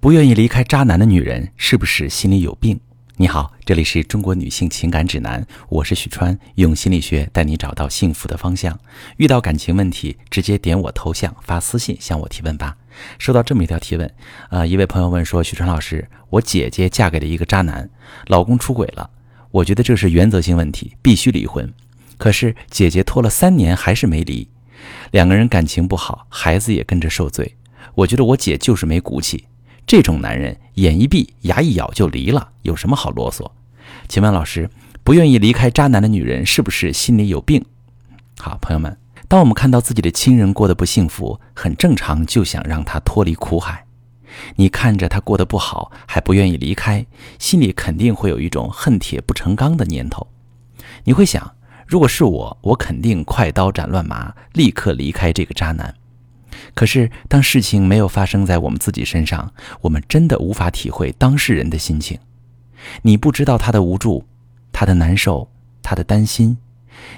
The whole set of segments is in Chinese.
不愿意离开渣男的女人是不是心里有病？你好，这里是中国女性情感指南，我是许川，用心理学带你找到幸福的方向。遇到感情问题，直接点我头像发私信向我提问吧。收到这么一条提问，呃，一位朋友问说：许川老师，我姐姐嫁给了一个渣男，老公出轨了，我觉得这是原则性问题，必须离婚。可是姐姐拖了三年还是没离，两个人感情不好，孩子也跟着受罪。我觉得我姐就是没骨气。这种男人眼一闭牙一咬就离了，有什么好啰嗦？请问老师，不愿意离开渣男的女人是不是心里有病？好，朋友们，当我们看到自己的亲人过得不幸福，很正常，就想让他脱离苦海。你看着他过得不好，还不愿意离开，心里肯定会有一种恨铁不成钢的念头。你会想，如果是我，我肯定快刀斩乱麻，立刻离开这个渣男。可是，当事情没有发生在我们自己身上，我们真的无法体会当事人的心情。你不知道他的无助，他的难受，他的担心，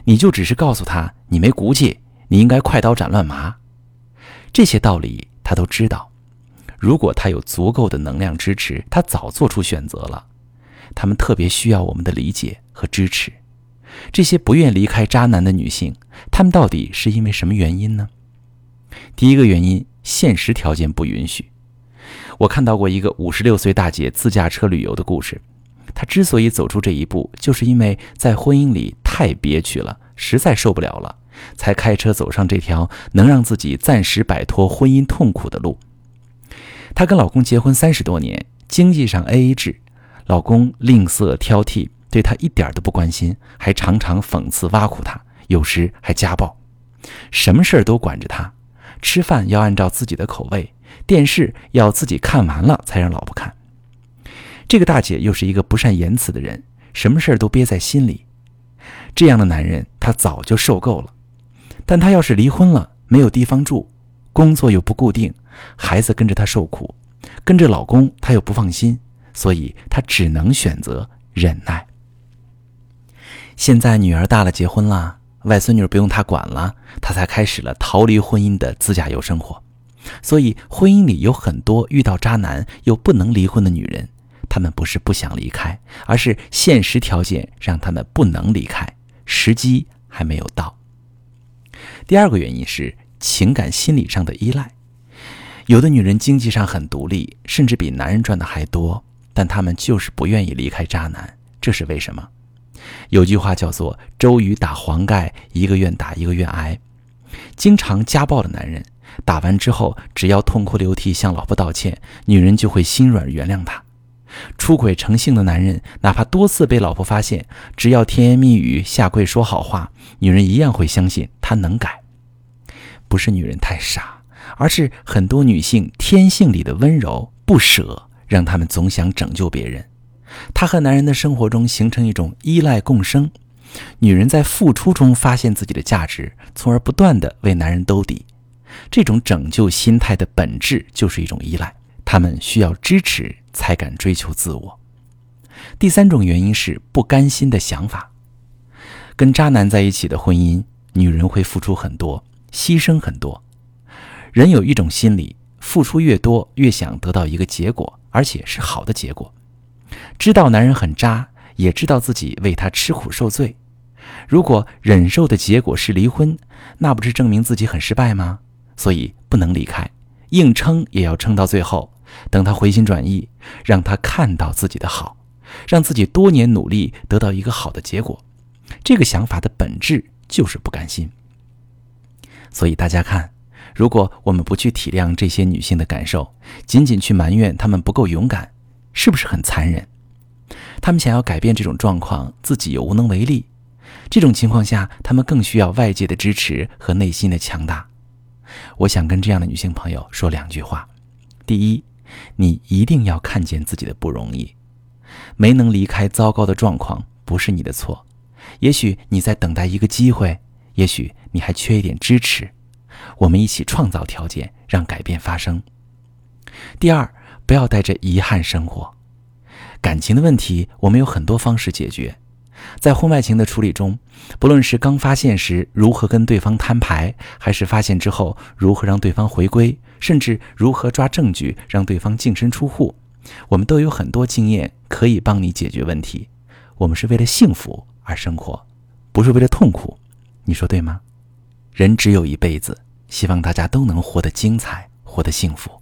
你就只是告诉他你没骨气，你应该快刀斩乱麻。这些道理他都知道。如果他有足够的能量支持，他早做出选择了。他们特别需要我们的理解和支持。这些不愿离开渣男的女性，她们到底是因为什么原因呢？第一个原因，现实条件不允许。我看到过一个五十六岁大姐自驾车旅游的故事。她之所以走出这一步，就是因为在婚姻里太憋屈了，实在受不了了，才开车走上这条能让自己暂时摆脱婚姻痛苦的路。她跟老公结婚三十多年，经济上 A A 制，老公吝啬挑剔，对她一点都不关心，还常常讽刺挖苦她，有时还家暴，什么事儿都管着她。吃饭要按照自己的口味，电视要自己看完了才让老婆看。这个大姐又是一个不善言辞的人，什么事儿都憋在心里。这样的男人，她早就受够了。但她要是离婚了，没有地方住，工作又不固定，孩子跟着她受苦，跟着老公她又不放心，所以她只能选择忍耐。现在女儿大了，结婚了。外孙女不用他管了，他才开始了逃离婚姻的自驾游生活。所以，婚姻里有很多遇到渣男又不能离婚的女人，她们不是不想离开，而是现实条件让他们不能离开，时机还没有到。第二个原因是情感心理上的依赖。有的女人经济上很独立，甚至比男人赚的还多，但她们就是不愿意离开渣男，这是为什么？有句话叫做“周瑜打黄盖，一个愿打一个愿挨”。经常家暴的男人，打完之后只要痛哭流涕向老婆道歉，女人就会心软原谅他。出轨成性的男人，哪怕多次被老婆发现，只要甜言蜜语下跪说好话，女人一样会相信他能改。不是女人太傻，而是很多女性天性里的温柔不舍，让他们总想拯救别人。她和男人的生活中形成一种依赖共生，女人在付出中发现自己的价值，从而不断的为男人兜底。这种拯救心态的本质就是一种依赖，她们需要支持才敢追求自我。第三种原因是不甘心的想法。跟渣男在一起的婚姻，女人会付出很多，牺牲很多。人有一种心理，付出越多，越想得到一个结果，而且是好的结果。知道男人很渣，也知道自己为他吃苦受罪。如果忍受的结果是离婚，那不是证明自己很失败吗？所以不能离开，硬撑也要撑到最后，等他回心转意，让他看到自己的好，让自己多年努力得到一个好的结果。这个想法的本质就是不甘心。所以大家看，如果我们不去体谅这些女性的感受，仅仅去埋怨她们不够勇敢。是不是很残忍？他们想要改变这种状况，自己又无能为力。这种情况下，他们更需要外界的支持和内心的强大。我想跟这样的女性朋友说两句话：第一，你一定要看见自己的不容易，没能离开糟糕的状况不是你的错，也许你在等待一个机会，也许你还缺一点支持。我们一起创造条件，让改变发生。第二。不要带着遗憾生活，感情的问题我们有很多方式解决，在婚外情的处理中，不论是刚发现时如何跟对方摊牌，还是发现之后如何让对方回归，甚至如何抓证据让对方净身出户，我们都有很多经验可以帮你解决问题。我们是为了幸福而生活，不是为了痛苦，你说对吗？人只有一辈子，希望大家都能活得精彩，活得幸福。